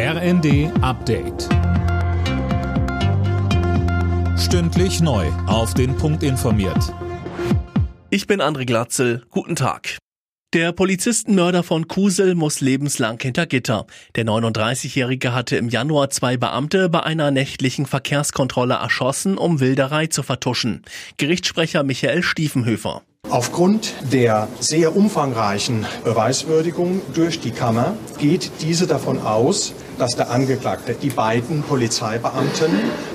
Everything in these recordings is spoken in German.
RND Update. Stündlich neu. Auf den Punkt informiert. Ich bin André Glatzel. Guten Tag. Der Polizistenmörder von Kusel muss lebenslang hinter Gitter. Der 39-Jährige hatte im Januar zwei Beamte bei einer nächtlichen Verkehrskontrolle erschossen, um Wilderei zu vertuschen. Gerichtssprecher Michael Stiefenhöfer. Aufgrund der sehr umfangreichen Beweiswürdigung durch die Kammer geht diese davon aus, dass der Angeklagte die beiden Polizeibeamten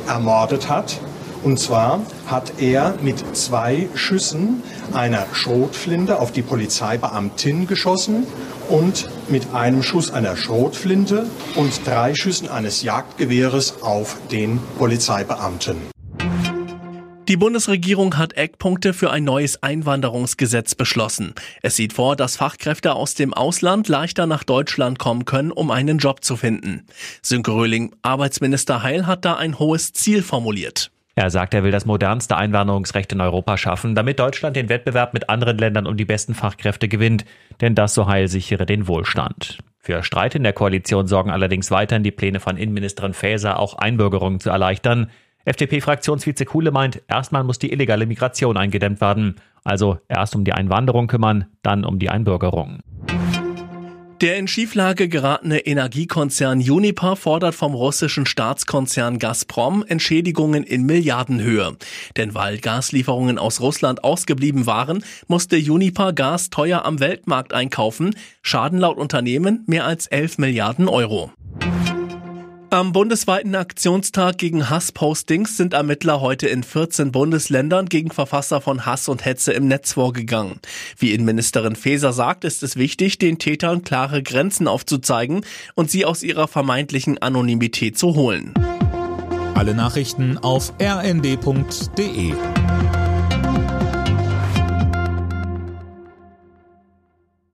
ermordet hat. Und zwar hat er mit zwei Schüssen einer Schrotflinte auf die Polizeibeamtin geschossen und mit einem Schuss einer Schrotflinte und drei Schüssen eines Jagdgewehres auf den Polizeibeamten. Die Bundesregierung hat Eckpunkte für ein neues Einwanderungsgesetz beschlossen. Es sieht vor, dass Fachkräfte aus dem Ausland leichter nach Deutschland kommen können, um einen Job zu finden. Sönke Röhling, Arbeitsminister Heil, hat da ein hohes Ziel formuliert. Er sagt, er will das modernste Einwanderungsrecht in Europa schaffen, damit Deutschland den Wettbewerb mit anderen Ländern um die besten Fachkräfte gewinnt, denn das so heil sichere den Wohlstand. Für Streit in der Koalition sorgen allerdings weiterhin die Pläne von Innenministerin Faeser, auch Einbürgerungen zu erleichtern. FDP-Fraktionsvize Kuhle meint, erstmal muss die illegale Migration eingedämmt werden. Also erst um die Einwanderung kümmern, dann um die Einbürgerung. Der in Schieflage geratene Energiekonzern Uniper fordert vom russischen Staatskonzern Gazprom Entschädigungen in Milliardenhöhe. Denn weil Gaslieferungen aus Russland ausgeblieben waren, musste Uniper Gas teuer am Weltmarkt einkaufen. Schaden laut Unternehmen mehr als 11 Milliarden Euro. Am bundesweiten Aktionstag gegen Hasspostings sind Ermittler heute in 14 Bundesländern gegen Verfasser von Hass und Hetze im Netz vorgegangen. Wie Innenministerin Faeser sagt, ist es wichtig, den Tätern klare Grenzen aufzuzeigen und sie aus ihrer vermeintlichen Anonymität zu holen. Alle Nachrichten auf rnd.de